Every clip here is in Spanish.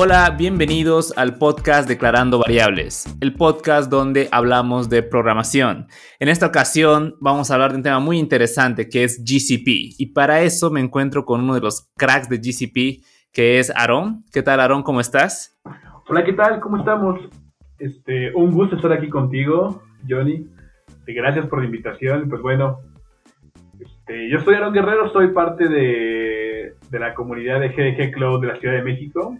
Hola, bienvenidos al podcast Declarando Variables, el podcast donde hablamos de programación. En esta ocasión vamos a hablar de un tema muy interesante que es GCP y para eso me encuentro con uno de los cracks de GCP que es Aaron. ¿Qué tal Aaron? ¿Cómo estás? Hola, ¿qué tal? ¿Cómo estamos? Este, un gusto estar aquí contigo, Johnny. Gracias por la invitación. Pues bueno, este, yo soy Aaron Guerrero, soy parte de, de la comunidad de GDG Cloud de la Ciudad de México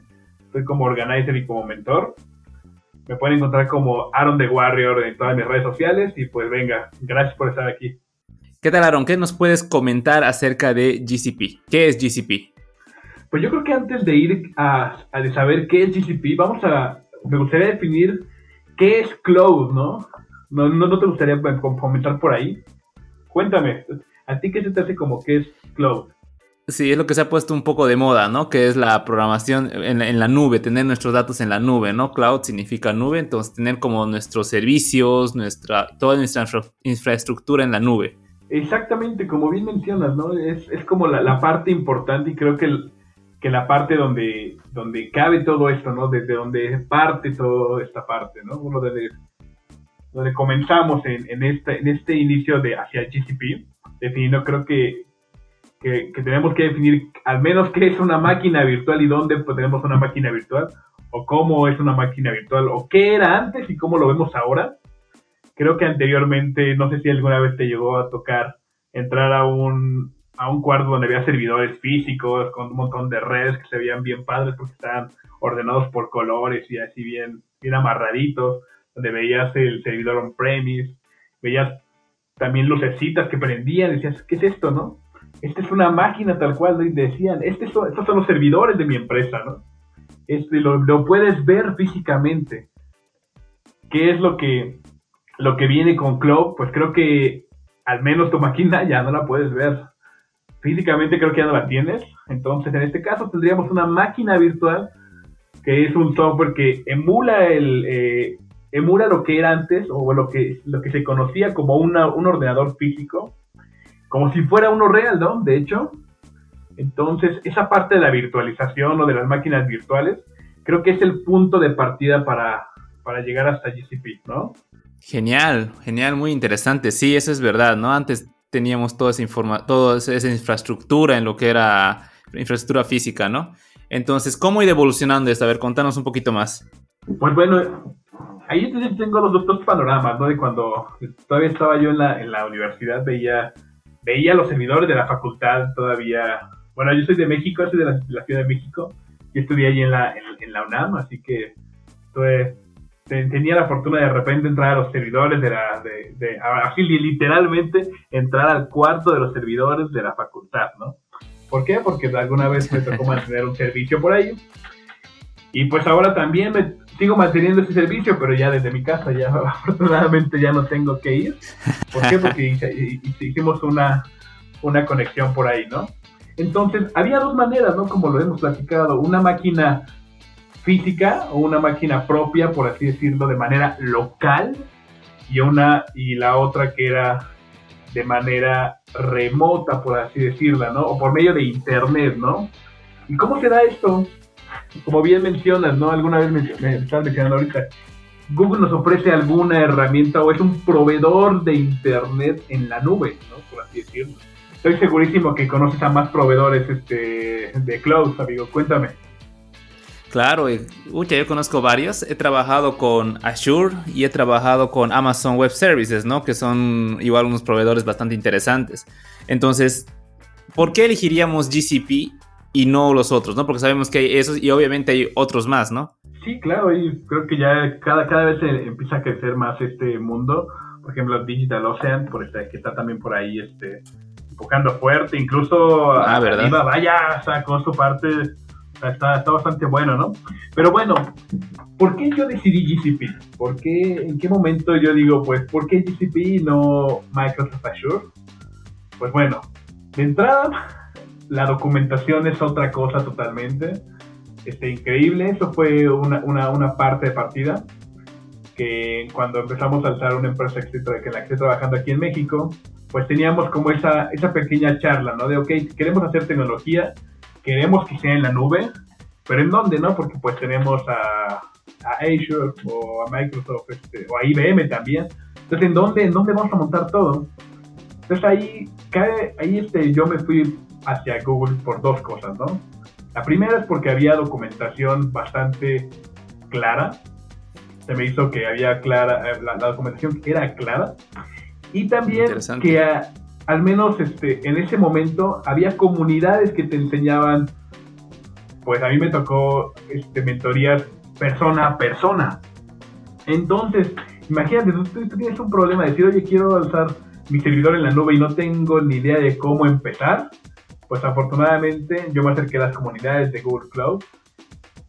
Estoy como organizer y como mentor. Me pueden encontrar como Aaron the Warrior en todas mis redes sociales y pues venga, gracias por estar aquí. ¿Qué tal Aaron? ¿Qué nos puedes comentar acerca de GCP? ¿Qué es GCP? Pues yo creo que antes de ir a, a saber qué es GCP, vamos a, me gustaría definir qué es Cloud, ¿no? ¿No, no, no te gustaría comentar por ahí? Cuéntame, ¿a ti qué se te hace como que es Cloud? Sí, es lo que se ha puesto un poco de moda, ¿no? Que es la programación en, la nube, tener nuestros datos en la nube, ¿no? Cloud significa nube, entonces tener como nuestros servicios, nuestra, toda nuestra infraestructura en la nube. Exactamente, como bien mencionas, ¿no? Es, como la, parte importante y creo que, que la parte donde, donde cabe todo esto, ¿no? Desde donde parte toda esta parte, ¿no? Uno donde comenzamos en, en, este, en este inicio de hacia GCP, definiendo creo que que, tenemos que definir al menos qué es una máquina virtual y dónde tenemos una máquina virtual, o cómo es una máquina virtual, o qué era antes y cómo lo vemos ahora. Creo que anteriormente, no sé si alguna vez te llegó a tocar entrar a un, a un cuarto donde había servidores físicos con un montón de redes que se veían bien padres porque estaban ordenados por colores y así bien, bien amarraditos, donde veías el servidor on-premise, veías también lucecitas que prendían, decías, ¿qué es esto, no? Esta es una máquina tal cual, decían, este estos son los servidores de mi empresa, ¿no? Este, lo, puedes ver físicamente. ¿Qué es lo que, lo que viene con Cloud? Pues creo que al menos tu máquina ya no la puedes ver. Físicamente creo que ya no la tienes. Entonces, en este caso tendríamos una máquina virtual que es un software que emula el eh, emula lo que era antes o lo que, lo que se conocía como un ordenador físico como si fuera uno real, ¿no? De hecho, entonces esa parte de la virtualización o de las máquinas virtuales, creo que es el punto de partida para, para llegar hasta GCP, ¿no? Genial, genial, muy interesante. Sí, eso es verdad, ¿no? Antes teníamos toda esa, informa toda esa infraestructura en lo que era infraestructura física, ¿no? Entonces, ¿cómo ir evolucionando esto? A ver, contanos un poquito más. Pues bueno, ahí tengo los dos panoramas, ¿no? De cuando todavía estaba yo en la, en la universidad, veía veía los servidores de la facultad todavía. Bueno, yo soy de México, soy de la, Ciudad de México. y estudié allí en la, en, la UNAM, así que tenía la fortuna de, de repente entrar a los servidores de la. De, de, así literalmente entrar al cuarto de los servidores de la facultad, ¿no? ¿Por qué? Porque alguna vez me tocó mantener un servicio por ahí. Y pues ahora también me sigo manteniendo ese servicio, pero ya desde mi casa, ya afortunadamente ya no tengo que ir. ¿Por qué? Porque hicimos una, una conexión por ahí, ¿no? Entonces, había dos maneras, ¿no? Como lo hemos platicado, una máquina física o una máquina propia, por así decirlo, de manera local, y una y la otra que era de manera remota, por así decirla, ¿no? O por medio de internet, ¿no? ¿Y cómo se da esto? Como bien mencionas, ¿no? Alguna vez me, estás mencionando ahorita, Google nos ofrece alguna herramienta o es un proveedor de Internet en la nube, ¿no? Por así decirlo. Estoy segurísimo que conoces a más proveedores este, de cloud, amigo. Cuéntame. Claro, yo conozco varios. He trabajado con Azure y he trabajado con Amazon Web Services, ¿no? Que son igual unos proveedores bastante interesantes. Entonces, ¿por qué elegiríamos GCP y no los otros, ¿no? Porque sabemos que hay esos y obviamente hay otros más, ¿no? Sí, claro, y creo que ya cada, cada vez empieza a crecer más este mundo. Por ejemplo, Digital Ocean, por este, que está también por ahí este, enfocando fuerte, incluso ah, ¿verdad? vaya, sacó su parte, está, está bastante bueno, ¿no? Pero bueno, ¿por qué yo decidí GCP? ¿Por qué, en qué momento yo digo, pues, ¿por qué GCP y no Microsoft Azure? Pues bueno, de entrada, la documentación es otra cosa totalmente. Este, increíble, eso fue una, una, una parte de partida que cuando empezamos a alzar una empresa que en la que estoy trabajando aquí en México, pues teníamos como esa, esa pequeña charla, ¿no? De, ok, queremos hacer tecnología, queremos que sea en la nube, pero ¿en dónde, no? Porque pues tenemos a, a Azure o a Microsoft este, o a IBM también. Entonces, ¿en dónde, ¿en dónde vamos a montar todo? Entonces ahí, ahí este, yo me fui hacia Google por dos cosas, ¿no? La primera es porque había documentación bastante clara. Se me hizo que había clara, eh, la, documentación era clara. Y también que al menos este, en ese momento había comunidades que te enseñaban, pues a mí me tocó este, mentorías persona a persona. Entonces, imagínate, tú, tú tienes un problema de decir, oye, quiero alzar mi servidor en la nube y no tengo ni idea de cómo empezar pues afortunadamente yo me acerqué a las comunidades de Google Cloud,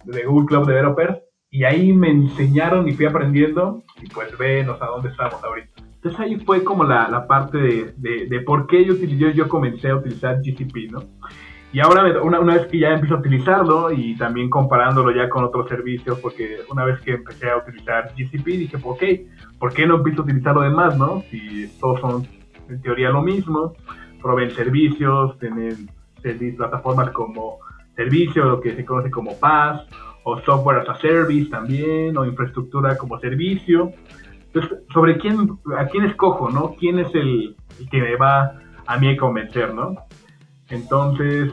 de Google Cloud Developers, y ahí me enseñaron y fui aprendiendo, y pues venos a dónde estamos ahorita. Entonces ahí fue como la, la parte de, de, por qué yo, yo, yo comencé a utilizar GCP, ¿no? Y ahora, una, una, vez que ya empiezo a utilizarlo y también comparándolo ya con otros servicios, porque una vez que empecé a utilizar GCP dije, ok, ¿por qué no empiezo a utilizar lo demás, no? Si todos son en teoría lo mismo proveen servicios, tienen plataformas como servicio, lo que se conoce como PaaS, o software as a service también, o infraestructura como servicio. Entonces, sobre quién, a quién escojo, ¿no? ¿Quién es el, que me va a mí a convencer, ¿no? Entonces,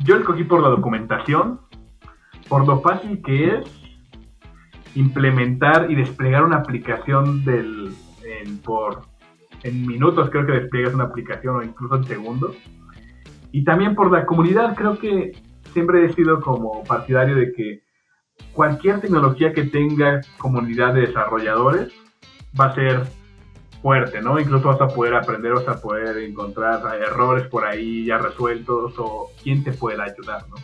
yo escogí por la documentación, por lo fácil que es implementar y desplegar una aplicación del, por en minutos creo que despliegas una aplicación o incluso en segundos. Y también por la comunidad, creo que siempre he sido como partidario de que cualquier tecnología que tenga comunidad de desarrolladores va a ser fuerte, ¿no? Incluso vas a poder aprender, vas a poder encontrar errores por ahí ya resueltos o quién te puede ayudar, ¿no?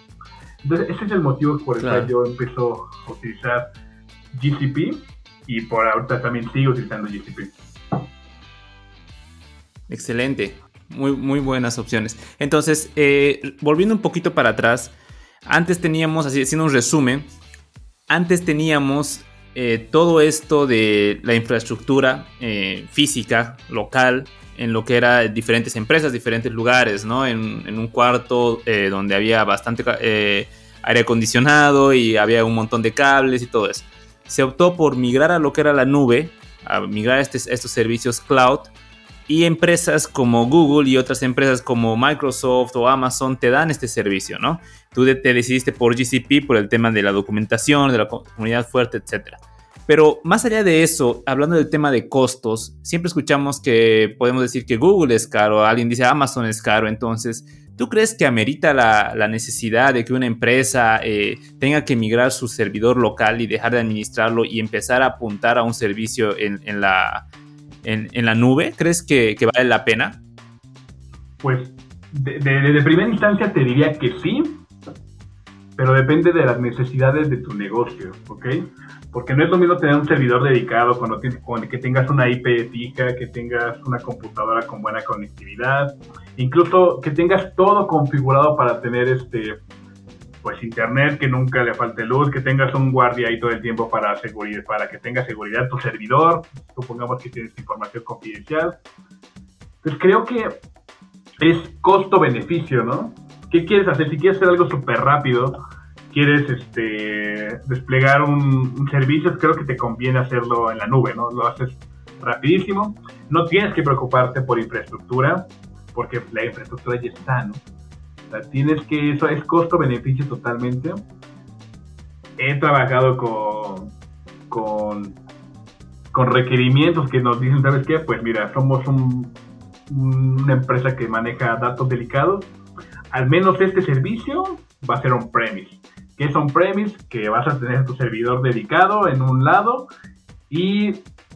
Entonces, ese es el motivo por el cual yo empiezo a utilizar GCP y por ahorita también sigo utilizando GCP. Excelente. Muy, muy buenas opciones. Entonces, eh, volviendo un poquito para atrás, antes teníamos, así haciendo un resumen, antes teníamos eh, todo esto de la infraestructura eh, física, local, en lo que era diferentes empresas, diferentes lugares, ¿no? En, en un cuarto donde había bastante aire acondicionado y había un montón de cables y todo eso. Se optó por migrar a lo que era la nube, a migrar a, este, a estos servicios cloud y empresas como Google y otras empresas como Microsoft o Amazon te dan este servicio, ¿no? Tú te decidiste por GCP por el tema de la documentación, de la comunidad fuerte, etc. Pero más allá de eso, hablando del tema de costos, siempre escuchamos que podemos decir que Google es caro, alguien dice Amazon es caro, entonces, ¿tú crees que amerita la, necesidad de que una empresa eh, tenga que migrar su servidor local y dejar de administrarlo y empezar a apuntar a un servicio en la en, la nube? ¿Crees que, vale la pena? Pues de, primera instancia te diría que sí, pero depende de las necesidades de tu negocio, ¿ok? Porque no es lo mismo tener un servidor dedicado cuando con que tengas una IP fija, que tengas una computadora con buena conectividad, incluso que tengas todo configurado para tener este pues internet, que nunca le falte luz, que tengas un guardia ahí todo el tiempo para, seguridad, para que tenga seguridad tu servidor, supongamos que tienes información confidencial. Pues creo que es costo-beneficio, ¿no? ¿Qué quieres hacer? Si quieres hacer algo súper rápido, quieres este, desplegar un, un, servicio, creo que te conviene hacerlo en la nube, ¿no? Lo haces rapidísimo, no tienes que preocuparte por infraestructura, porque la infraestructura ya está, ¿no? Tienes que, eso es costo-beneficio totalmente. He trabajado con, con, con, requerimientos que nos dicen, ¿sabes qué? Pues mira, somos una empresa que maneja datos delicados. Al menos este servicio va a ser on-premise. ¿Qué es on-premise? Que vas a tener tu servidor dedicado en un lado y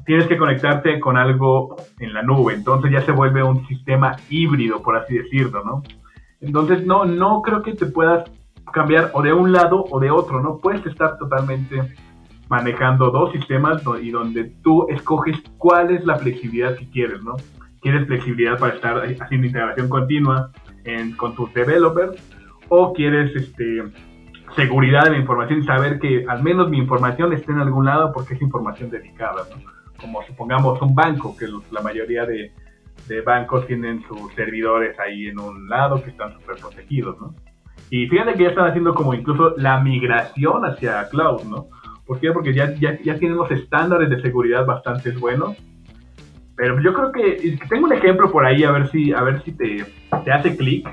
tienes que conectarte con algo en la nube. Entonces ya se vuelve un sistema híbrido, por así decirlo, ¿no? Entonces, no, no creo que te puedas cambiar o de un lado o de otro, ¿no? Puedes estar totalmente manejando dos sistemas y donde tú escoges cuál es la flexibilidad que quieres, ¿no? ¿Quieres flexibilidad para estar haciendo integración continua con tus developers? ¿O quieres este, seguridad de la información y saber que al menos mi información esté en algún lado porque es información dedicada, ¿no? Como supongamos un banco, que la mayoría de, de bancos tienen sus servidores ahí en un lado que están súper protegidos, ¿no? Y fíjate que ya están haciendo como incluso la migración hacia cloud, ¿no? ¿Por qué? Porque ya, ya, ya tienen los estándares de seguridad bastante buenos. Pero yo creo que tengo un ejemplo por ahí, a ver si, a ver si te, te hace clic.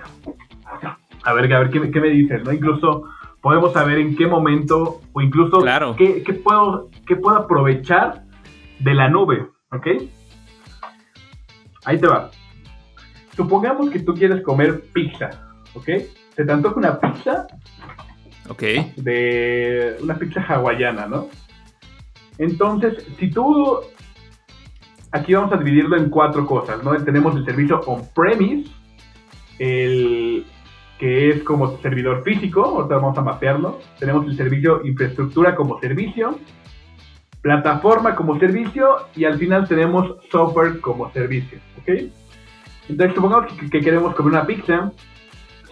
A ver, a ver ¿qué, qué me dices, ¿no? Incluso podemos saber en qué momento o incluso claro. qué, qué, puedo, qué puedo aprovechar de la nube, ¿ok? Ahí te va. Supongamos que tú quieres comer pizza, ¿ok? ¿Se te antoja una pizza? Ok. De una pizza hawaiana, ¿no? Entonces, si tú... Aquí vamos a dividirlo en cuatro cosas, ¿no? Tenemos el servicio on-premise, el que es como servidor físico, ahorita vamos a mapearlo. Tenemos el servicio infraestructura como servicio, plataforma como servicio y al final tenemos software como servicio, ¿ok? Entonces supongamos que, que queremos comer una pizza,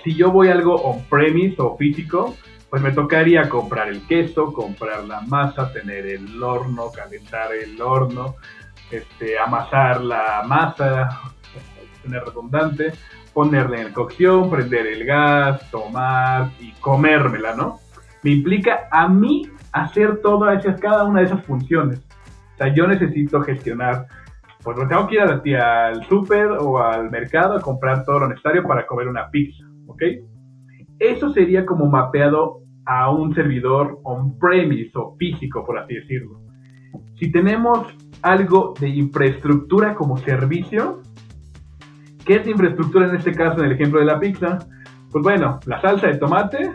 si yo voy a algo on-premise o físico, pues me tocaría comprar el queso, comprar la masa, tener el horno, calentar el horno, este, amasar la masa, tener redundante, ponerle en cocción, prender el gas, tomar y comérmela, ¿no? Me implica a mí hacer todas esas, cada una de esas funciones. O sea, yo necesito gestionar, pues tengo que ir a, al súper o al mercado a comprar todo lo necesario para comer una pizza, ¿ok? Eso sería como mapeado a un servidor on-premise o físico, por así decirlo. Si tenemos algo de infraestructura como servicio, ¿qué es infraestructura en este caso, en el ejemplo de la pizza? Pues bueno, la salsa de tomate,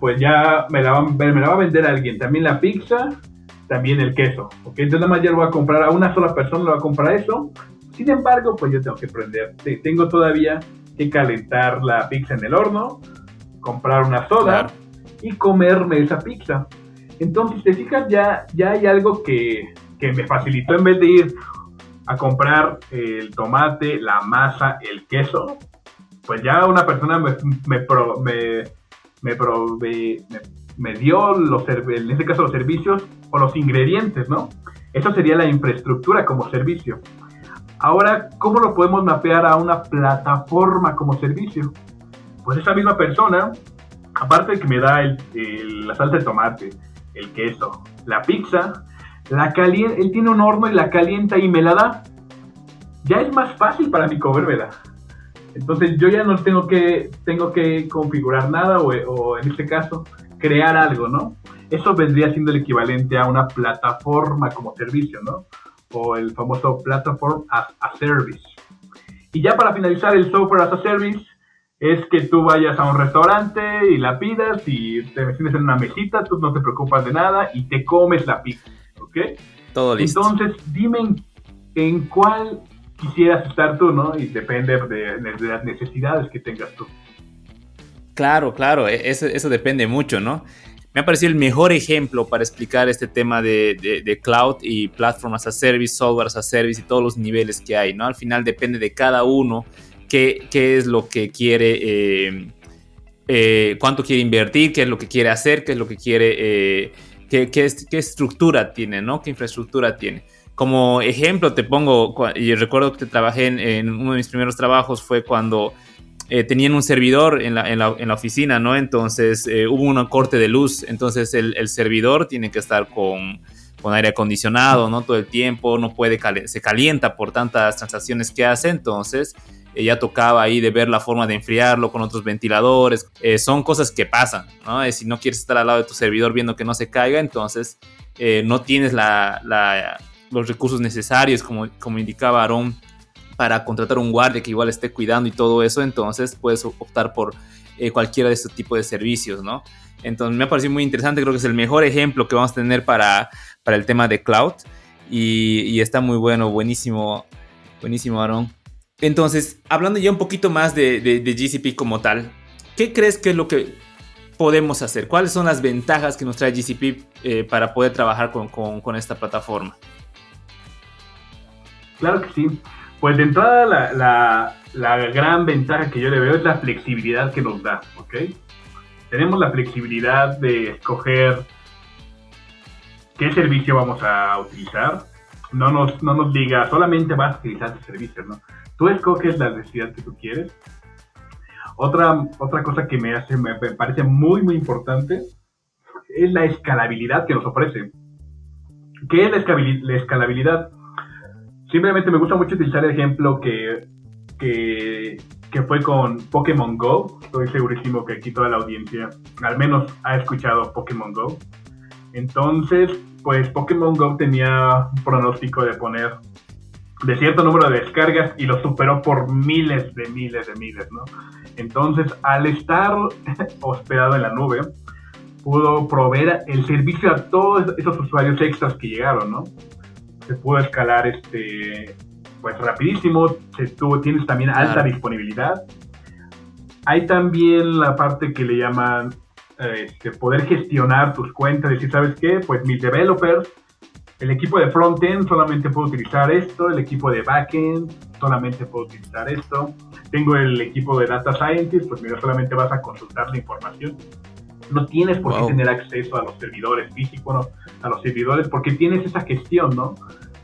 pues ya me la, va, me la va a vender alguien. También la pizza, también el queso. ¿ok? Entonces nada más ya lo voy a comprar a una sola persona, lo va a comprar eso. Sin embargo, pues yo tengo que prender. Tengo todavía que calentar la pizza en el horno, comprar una soda claro. y comerme esa pizza. Entonces, te fijas, ya, ya hay algo que, que me facilitó en vez de ir a comprar el tomate, la masa, el queso, pues ya una persona me, me, pro, me, me, prove, me, me, dio los, en este caso los servicios o los ingredientes, ¿no? Eso sería la infraestructura como servicio. Ahora, ¿cómo lo podemos mapear a una plataforma como servicio? Pues esa misma persona, aparte de que me da el, la salsa de tomate, el queso, la pizza, la él tiene un horno y la calienta y me la da. Ya es más fácil para mí comérmela. Entonces yo ya no tengo que, tengo que configurar nada o, en este caso crear algo, ¿no? Eso vendría siendo el equivalente a una plataforma como servicio, ¿no? O el famoso Platform as a Service. Y ya para finalizar el Software as a Service es que tú vayas a un restaurante y la pidas y te sientes en una mesita, tú no te preocupas de nada y te comes la pizza, ¿ok? Todo listo. Entonces dime en, en cuál quisieras estar tú, ¿no? Y depende de, de, las necesidades que tengas tú. Claro, claro, eso, eso, depende mucho, ¿no? Me ha parecido el mejor ejemplo para explicar este tema de, de, cloud y platform as a service, software as a service y todos los niveles que hay, ¿no? Al final depende de cada uno qué, qué es lo que quiere, eh, eh, cuánto quiere invertir, qué es lo que quiere hacer, qué es lo que quiere, eh, qué, qué, estructura tiene, ¿no? ¿Qué infraestructura tiene? Como ejemplo te pongo, y recuerdo que trabajé en, en uno de mis primeros trabajos fue cuando eh, tenían un servidor en la, en la, en la oficina, ¿no? Entonces eh, hubo un corte de luz, entonces el, el, servidor tiene que estar con, con aire acondicionado, ¿no? Todo el tiempo, no puede, cali se calienta por tantas transacciones que hace, entonces eh, ya tocaba ahí de ver la forma de enfriarlo con otros ventiladores, son cosas que pasan, ¿no? si no quieres estar al lado de tu servidor viendo que no se caiga, entonces no tienes la, los recursos necesarios, como, como indicaba Aaron, para contratar un guardia que igual esté cuidando y todo eso, entonces puedes optar por eh, cualquiera de estos tipos de servicios, ¿no? Entonces me ha parecido muy interesante, creo que es el mejor ejemplo que vamos a tener para, para el tema de cloud y, está muy bueno, buenísimo, buenísimo Aaron. Entonces, hablando ya un poquito más de, GCP como tal, ¿qué crees que es lo que podemos hacer? ¿Cuáles son las ventajas que nos trae GCP eh, para poder trabajar con esta plataforma? Claro que sí. Pues de entrada la, la, la, gran ventaja que yo le veo es la flexibilidad que nos da, ¿ok? Tenemos la flexibilidad de escoger qué servicio vamos a utilizar. No nos, no nos diga solamente vas a utilizar este servicio, ¿no? Tú escoges la necesidad que tú quieres. Otra, otra cosa que me, hace, me parece muy, muy importante es la escalabilidad que nos ofrece. ¿Qué es la escalabilidad? Simplemente me gusta mucho utilizar el ejemplo que, que, que, fue con Pokémon Go. Estoy segurísimo que aquí toda la audiencia al menos ha escuchado Pokémon Go. Entonces, pues Pokémon Go tenía un pronóstico de poner de cierto número de descargas y lo superó por miles de miles de miles, ¿no? Entonces, al estar hospedado en la nube, pudo proveer el servicio a todos esos usuarios extras que llegaron, ¿no? Se pudo escalar este, pues rapidísimo, se tuvo, tienes también alta disponibilidad. Hay también la parte que le llaman este, poder gestionar tus cuentas, decir, ¿sabes qué? Pues mis developers el equipo de frontend solamente puede utilizar esto, el equipo de backend solamente puede utilizar esto. Tengo el equipo de data scientist, pues mira, solamente vas a consultar la información. No tienes por qué tener acceso a los servidores físicos, a los servidores, porque tienes esa gestión, ¿no?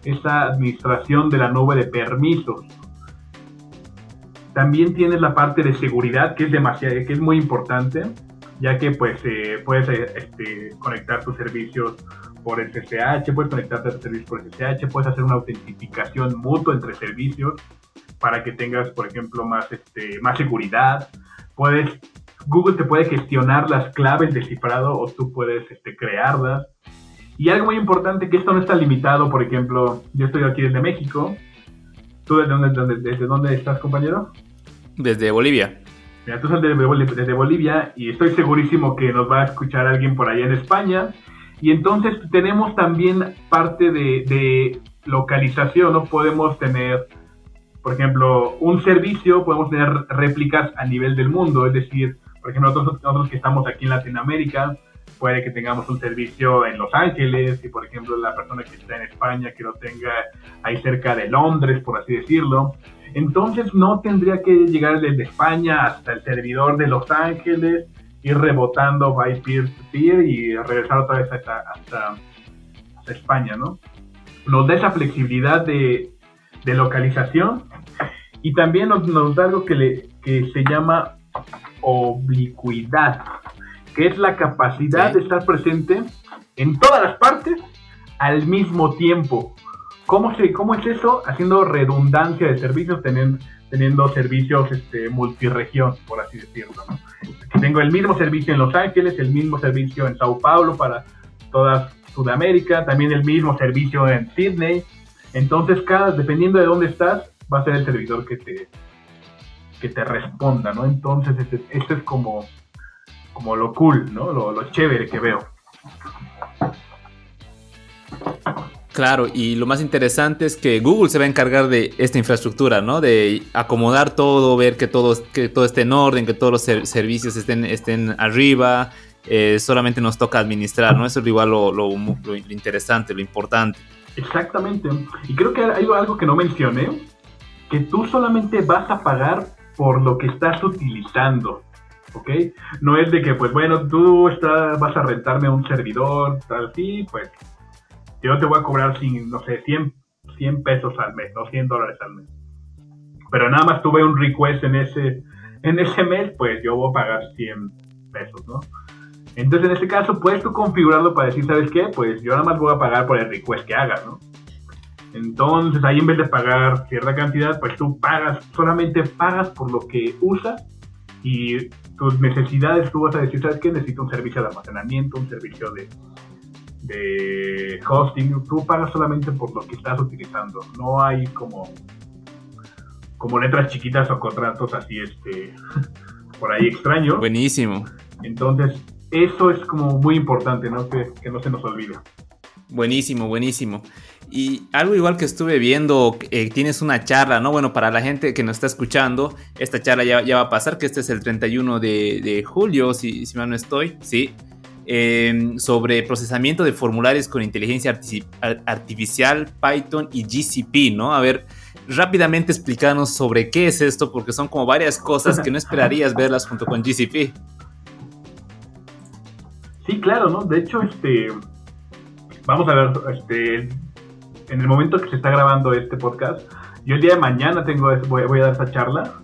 Esa administración de la nube de permisos. También tienes la parte de seguridad, que es demasiado, que es muy importante, ya que pues eh, puedes eh, este, conectar tus servicios por el SSH, puedes conectarte a servicios por SSH, puedes hacer una autentificación mutua entre servicios para que tengas, por ejemplo, más, este, más seguridad. Puedes, Google te puede gestionar las claves de cifrado o tú puedes este, crearlas. Y algo muy importante, que esto no está limitado, por ejemplo, yo estoy aquí desde México. ¿Tú desde dónde, desde dónde estás, compañero? Desde Bolivia. Mira, tú estás desde Bolivia y estoy segurísimo que nos va a escuchar alguien por allá en España y entonces tenemos también parte de, localización, ¿no? Podemos tener, por ejemplo, un servicio, podemos tener réplicas a nivel del mundo, es decir, por ejemplo, nosotros, nosotros que estamos aquí en Latinoamérica, puede que tengamos un servicio en Los Ángeles y por ejemplo la persona que está en España que lo tenga ahí cerca de Londres, por así decirlo. Entonces no tendría que llegar desde España hasta el servidor de Los Ángeles ir rebotando by peer-to-peer y regresar otra vez hasta, hasta, España, ¿no? Nos da esa flexibilidad de, localización y también nos, da algo que, le, que se llama oblicuidad, que es la capacidad de estar presente en todas las partes al mismo tiempo. ¿Cómo, se, ¿Cómo es eso? Haciendo redundancia de servicios, teniendo, teniendo servicios este, multiregión, por así decirlo. ¿no? Tengo el mismo servicio en Los Ángeles, el mismo servicio en Sao Paulo para toda Sudamérica, también el mismo servicio en Sydney. Entonces, cada, dependiendo de dónde estás, va a ser el servidor que te, que te responda, ¿no? Entonces, este, este es como, como lo cool, ¿no? Lo, lo chévere que veo. Claro, y lo más interesante es que Google se va a encargar de esta infraestructura, ¿no? De acomodar todo, ver que todo, que todo esté en orden, que todos los servicios estén, estén arriba. Eh, solamente nos toca administrar, ¿no? Eso es igual lo, lo, interesante, lo importante. Exactamente. Y creo que hay algo que no mencioné, que tú solamente vas a pagar por lo que estás utilizando. ¿ok? No es de que, pues bueno, tú estás, vas a rentarme un servidor, tal, sí, pues yo te voy a cobrar, sin, no sé, 100, 100 pesos al mes, no 100 dólares al mes. Pero nada más tuve un request en ese, en ese mes, pues yo voy a pagar 100 pesos, ¿no? Entonces, en este caso, puedes tú configurarlo para decir, ¿sabes qué? Pues yo nada más voy a pagar por el request que hagas, ¿no? Entonces, ahí en vez de pagar cierta cantidad, pues tú pagas, solamente pagas por lo que usas y tus necesidades, tú vas a decir, ¿sabes qué? Necesito un servicio de almacenamiento, un servicio de, de hosting, tú pagas solamente por lo que estás utilizando. No hay como, como letras chiquitas o contratos así, este, por ahí extraño. Buenísimo. Entonces, eso es como muy importante, ¿no? Que, no se nos olvide. Buenísimo, buenísimo. Y algo igual que estuve viendo, eh, tienes una charla, ¿no? Bueno, para la gente que nos está escuchando, esta charla ya, va a pasar, que este es el 31 de, de julio, si, si mal no estoy, sí. Em, sobre procesamiento de formularios con inteligencia artificial, Python y GCP, ¿no? A ver, rápidamente explícanos sobre qué es esto, porque son como varias cosas que no esperarías verlas junto con GCP. Sí, claro, ¿no? De hecho, este, vamos a ver, este, en el momento que se está grabando este podcast, yo el día de mañana tengo, voy, voy a dar esta charla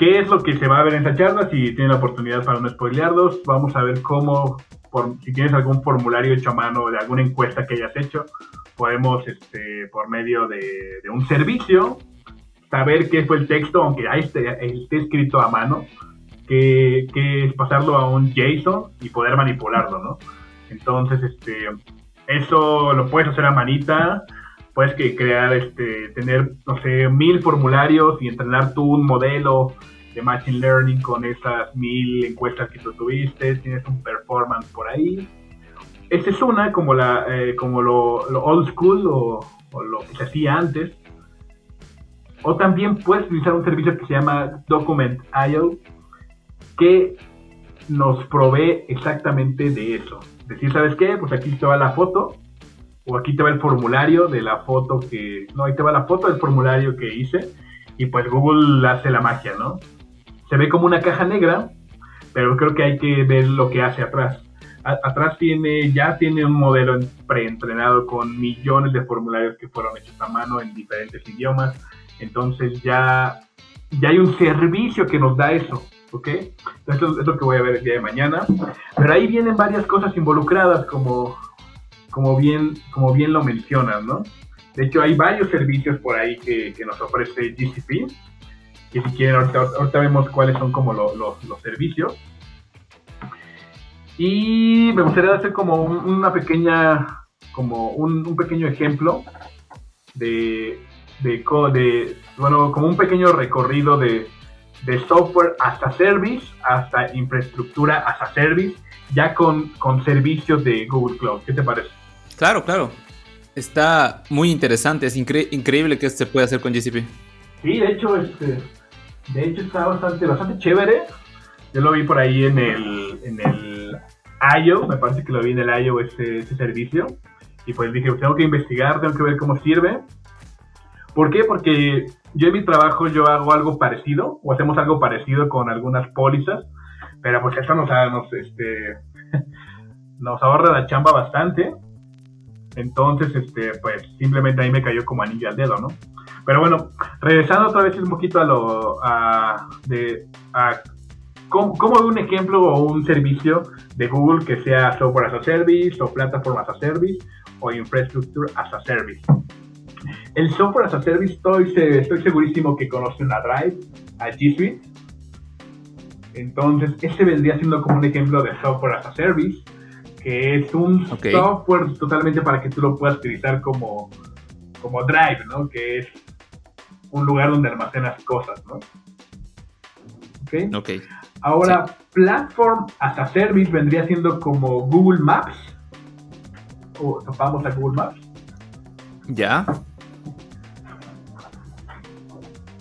¿Qué es lo que se va a ver en esta charla? Si tienen la oportunidad para no spoilearlos, vamos a ver cómo, si tienes algún formulario hecho a mano de alguna encuesta que hayas hecho, podemos, este, por medio de, un servicio, saber qué fue el texto, aunque esté, esté escrito a mano, que, es pasarlo a un JSON y poder manipularlo, ¿no? Entonces, este, eso lo puedes hacer a manita, puedes que crear, este, tener, no sé, mil formularios y entrenar tú un modelo de Machine Learning con esas mil encuestas que tú tuviste, tienes un performance por ahí. Esta es una, como, la, eh, como lo, old school o, lo que se hacía antes. O también puedes utilizar un servicio que se llama Document.io, que nos provee exactamente de eso. Decir, ¿sabes qué? Pues aquí te va la foto, o aquí te va el formulario de la foto que... No, ahí te va la foto del formulario que hice, y pues Google hace la magia, ¿no? Se ve como una caja negra, pero creo que hay que ver lo que hace atrás. atrás tiene, ya tiene un modelo preentrenado con millones de formularios que fueron hechos a mano en diferentes idiomas. Entonces ya, ya hay un servicio que nos da eso, ¿ok? Eso es lo que voy a ver el día de mañana. Pero ahí vienen varias cosas involucradas, como, como, bien, como bien lo mencionas, ¿no? De hecho, hay varios servicios por ahí que, nos ofrece GCP que si quieren ahorita, vemos cuáles son como los servicios. Y me gustaría hacer como una pequeña, como un, pequeño ejemplo de, de, bueno, como un pequeño recorrido de, de software hasta service, hasta infraestructura hasta service, ya con, con servicios de Google Cloud. ¿Qué te parece? Claro, claro. Está muy interesante, es increíble que se pueda hacer con GCP. Sí, de hecho, este, de hecho está bastante, bastante chévere. Yo lo vi por ahí en el, en el IO, me parece que lo vi en el IO ese, servicio. Y pues dije, tengo que investigar, tengo que ver cómo sirve. ¿Por qué? Porque yo en mi trabajo yo hago algo parecido, o hacemos algo parecido con algunas pólizas, pero pues eso nos, nos, este, nos ahorra la chamba bastante. Entonces, este, pues simplemente ahí me cayó como anillo al dedo, ¿no? Pero bueno, regresando otra vez un poquito a lo a, de a ¿cómo, un ejemplo o un servicio de Google que sea software as a service o plataforma as a service o infrastructure as a service. El software as a service estoy, estoy segurísimo que conocen a Drive, a G Suite. Entonces, ese vendría siendo como un ejemplo de software as a service, que es un software totalmente para que tú lo puedas utilizar como, como Drive, ¿no? Que es un lugar donde almacenas cosas, ¿no? ¿Ok? Ok. Ahora, Platform as a Service vendría siendo como Google Maps. O topamos a Google Maps. Ya.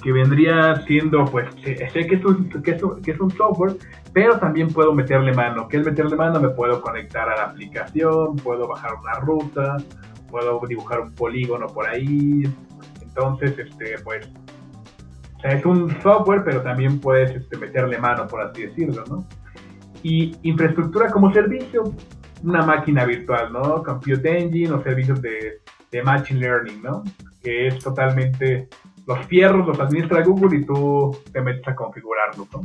Que vendría siendo, pues, sé que es, un, que, es un, software, pero también puedo meterle mano. ¿Qué es meterle mano? Me puedo conectar a la aplicación, puedo bajar una ruta, puedo dibujar un polígono por ahí, entonces, este, pues, es un software, pero también puedes este, meterle mano, por así decirlo, ¿no? Y infraestructura como servicio, una máquina virtual, ¿no? Compute Engine o servicios de, de Machine Learning, ¿no? Que es totalmente, los fierros los administra Google y tú te metes a configurarlo, ¿no?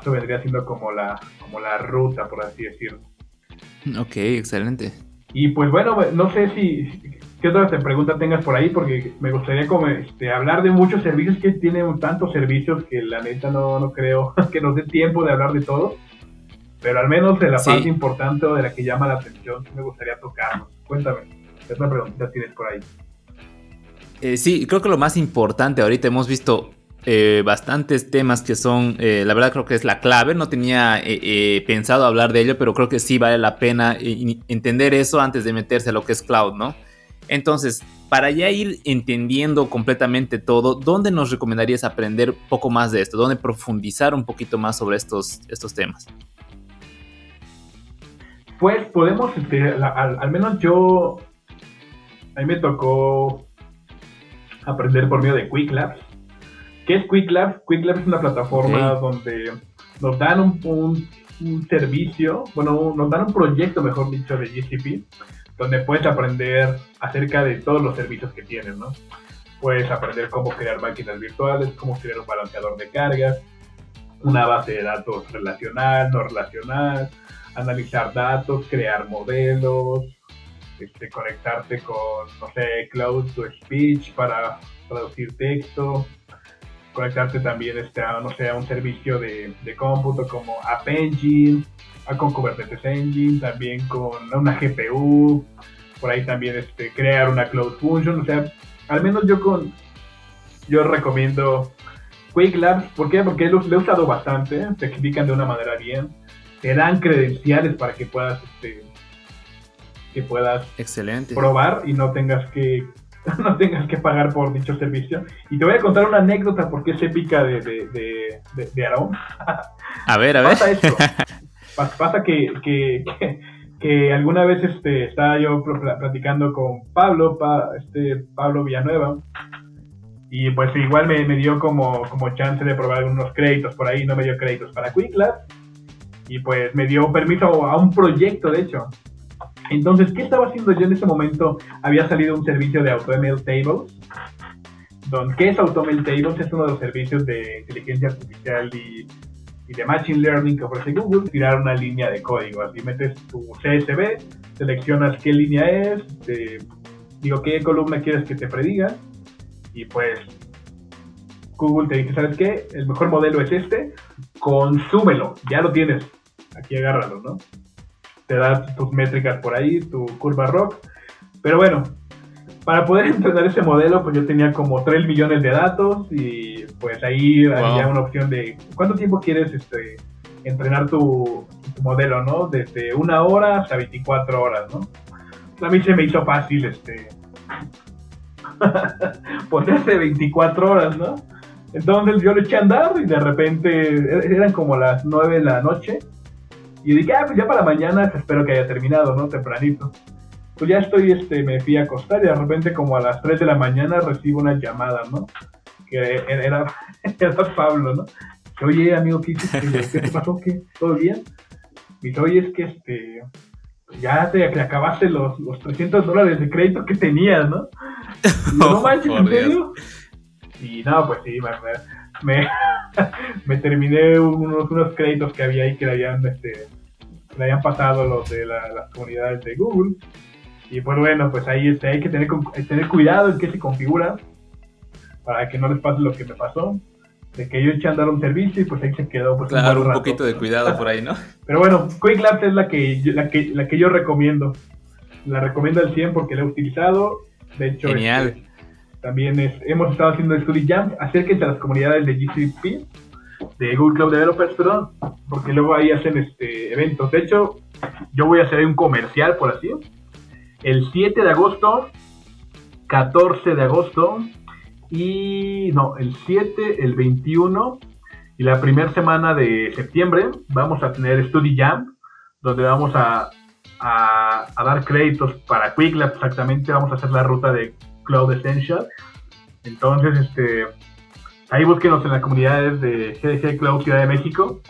Eso vendría siendo como la, como la ruta, por así decirlo. Ok, excelente. Y pues bueno, no sé si ¿Qué otra pregunta tengas por ahí? Porque me gustaría como, este, hablar de muchos servicios que tienen tantos servicios que la neta no, no creo que nos dé tiempo de hablar de todo. Pero al menos de la parte importante o de la que llama la atención, me gustaría tocarnos. Cuéntame, ¿qué otra pregunta tienes por ahí? Eh, sí, creo que lo más importante ahorita hemos visto eh, bastantes temas que son, eh, la verdad creo que es la clave, no tenía pensado hablar de ello, pero creo que sí vale la pena entender eso antes de meterse a lo que es cloud, ¿no? Entonces, para ya ir entendiendo completamente todo, ¿dónde nos recomendarías aprender poco más de esto? ¿Dónde profundizar un poquito más sobre estos, estos temas? Pues podemos, este, al, menos yo, a mí me tocó aprender por medio de Quick Labs. ¿Qué es Quick Labs? Quick Labs es una plataforma donde nos dan un, un, servicio, bueno, nos dan un proyecto, mejor dicho, de GCP donde puedes aprender acerca de todos los servicios que tienen, ¿no? Puedes aprender cómo crear máquinas virtuales, cómo crear un balanceador de cargas, una base de datos relacional, no relacional, analizar datos, crear modelos, este, conectarte con, no sé, Cloud to Speech para traducir texto, conectarte también este, a, no sé, a un servicio de, de cómputo como App Engine, con Kubernetes Engine, también con una GPU, por ahí también este, crear una Cloud Function, o sea, al menos yo con, yo recomiendo Quake Labs, ¿por qué? Porque lo, he usado bastante, te explican de una manera bien, te dan credenciales para que puedas, este, que puedas Excelente. probar y no tengas que no tengas que pagar por dicho servicio. Y te voy a contar una anécdota porque es épica de, de, de, de. A ver, a ver. Pasa esto. Pasa que, que, que, alguna vez este, estaba yo platicando con Pablo, este, Pablo Villanueva, y pues igual me, me, dio como, como chance de probar algunos créditos por ahí, no me dio créditos para QuickLab, y pues me dio permiso a un proyecto, de hecho. Entonces, ¿qué estaba haciendo yo en ese momento? Había salido un servicio de AutoML Tables. Don, ¿Qué es AutoML Tables? Es uno de los servicios de inteligencia artificial y, de Machine Learning que ofrece Google. Tirar una línea de código. Así metes tu CSV, seleccionas qué línea es, digo qué columna quieres que te prediga. Y pues Google te dice, ¿sabes qué? El mejor modelo es este. Consúmelo. Ya lo tienes. Aquí agárralo, ¿no? Te da tus métricas por ahí, tu curva rock. Pero bueno, para poder entrenar ese modelo, pues yo tenía como 3 millones de datos y pues ahí había una opción de cuánto tiempo quieres este, entrenar tu, modelo, ¿no? Desde una hora hasta 24 horas, ¿no? A mí se me hizo fácil este ponerse 24 horas, ¿no? Entonces yo le eché a andar y de repente e-, eran como las 9 de la noche y dije, ah, pues ya para mañana espero que haya terminado, ¿no? Tempranito. Pues ya estoy, este, me fui a acostar y de repente como a las 3 de la mañana recibo una llamada, ¿no? Que era, era Pablo, ¿no? Que, oye, amigo, ¿qué, ¿qué te pasó? ¿Qué? ¿Todo bien? Y dice, oye, es que este, ya te, acabaste los, los 300 dólares de crédito que tenías, ¿no? Y no manches, ¿en serio? Y no, pues sí, me, me, me terminé unos, unos créditos que había ahí que le habían, este, le habían pasado los de las comunidades de Google. Y pues bueno, pues ahí este, hay que tener, tener cuidado en qué se configura para que no les pase lo que me pasó. De que yo eché a andar un servicio y pues ahí se quedó. Pues, claro, un, poquito de cuidado por ahí, ¿no? Pero bueno, Quick Labs es la que, la que, la que yo recomiendo. La recomiendo al 100 porque la he utilizado. De hecho, Genial. Este, también hemos estado haciendo Study Jam. Acérquense a las comunidades de GCP, de Google Cloud Developers, perdón, porque luego ahí hacen este eventos. De hecho, yo voy a hacer un comercial, por así. El 7 de agosto, 14 de agosto y no, el 7, el 21 y la primera semana de septiembre vamos a tener Study Jam, donde vamos a, a, a dar créditos para QuickLab exactamente. Vamos a hacer la ruta de Cloud Essential. Entonces, este, ahí búsquenos en las comunidades de GDG Cloud Ciudad de México.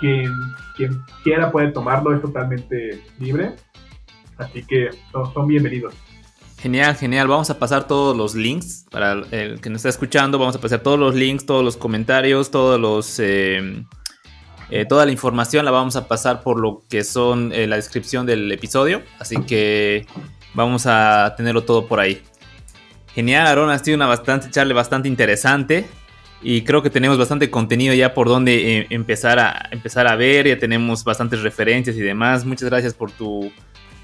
Quien, quien quiera puede tomarlo, es totalmente libre. Así que son, bienvenidos. Genial, genial. Vamos a pasar todos los links para el que nos está escuchando. Vamos a pasar todos los links, todos los comentarios, todos los eh, eh, toda la información la vamos a pasar por lo que son eh, la descripción del episodio. Así que Vamos a tenerlo todo por ahí. Genial, Aaron, ha sido una bastante charla bastante interesante. Y creo que tenemos bastante contenido ya por donde eh, empezar, a, empezar a ver. Ya tenemos bastantes referencias y demás. Muchas gracias por tu,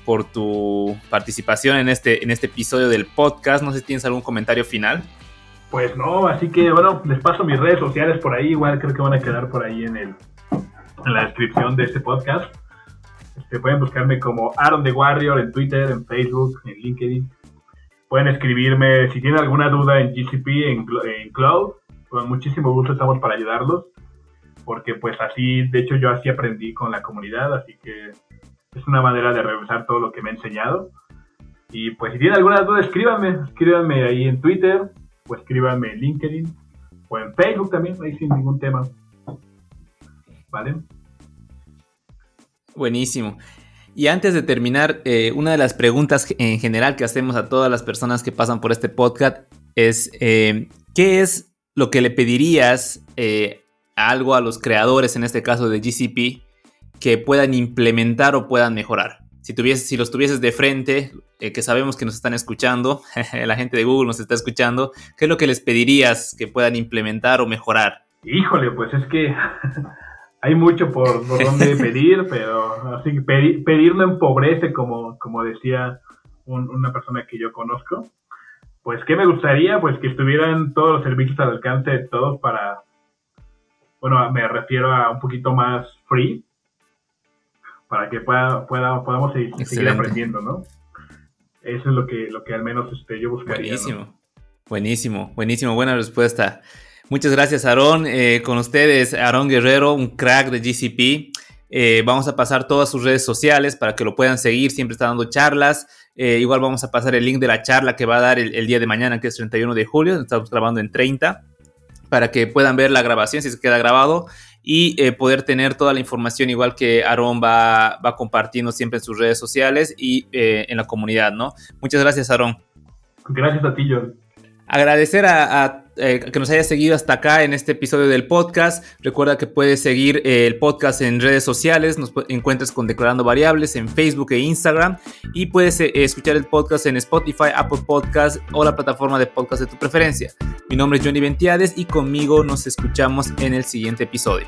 por tu participación en este, en este episodio del podcast. No sé si tienes algún comentario final. Pues no, así que bueno, les paso mis redes sociales por ahí. Igual creo que van a quedar por ahí en, el, en la descripción de este podcast. Este, pueden buscarme como Aaron the Warrior en Twitter, en Facebook, en LinkedIn. Pueden escribirme si tienen alguna duda en GCP, en, en Cloud. Con muchísimo gusto estamos para ayudarlos. Porque pues así, de hecho yo así aprendí con la comunidad, así que es una manera de revisar todo lo que me ha enseñado. Y pues si tienen alguna duda, escríbanme, escríbanme ahí en Twitter, o escríbanme en LinkedIn, o en Facebook también, ahí sin ningún tema. ¿Vale? Buenísimo. Y antes de terminar, eh, una de las preguntas en general que hacemos a todas las personas que pasan por este podcast es, eh, ¿qué es lo que le pedirías eh, algo a los creadores, en este caso de GCP, que puedan implementar o puedan mejorar? Si, si los tuvieses de frente, que sabemos que nos están escuchando, la gente de Google nos está escuchando, ¿qué es lo que les pedirías que puedan implementar o mejorar? Híjole, pues es que hay mucho por, por donde pedir, pero así pedir, pedir no empobrece, como, como decía una persona que yo conozco. Pues, ¿qué me gustaría? Pues que estuvieran todos los servicios al alcance de todos para, bueno, me refiero a un poquito más free, para que pueda, pueda podamos seguir, aprendiendo, ¿no? Eso es lo que, lo que al menos este, yo buscaría. Buenísimo, buenísimo, buenísimo, buena respuesta. Muchas gracias, Aarón. Eh, con ustedes, Aarón Guerrero, un crack de GCP. Eh, vamos a pasar todas sus redes sociales para que lo puedan seguir. Siempre está dando charlas. Eh, igual vamos a pasar el link de la charla que va a dar el, día de mañana, que es 31 de julio. Estamos grabando en 30 para que puedan ver la grabación si se queda grabado y eh, poder tener toda la información igual que Aaron va, va compartiendo siempre en sus redes sociales y eh, en la comunidad, ¿no? Muchas gracias, Aaron. Gracias a ti, John. Agradecer a, eh, que nos haya seguido hasta acá en este episodio del podcast. Recuerda que puedes seguir eh, el podcast en redes sociales. Nos encuentras con Declarando Variables en Facebook e Instagram. Y puedes eh, escuchar el podcast en Spotify, Apple Podcast o la plataforma de podcast de tu preferencia. Mi nombre es Johnny Ventiades y conmigo nos escuchamos en el siguiente episodio.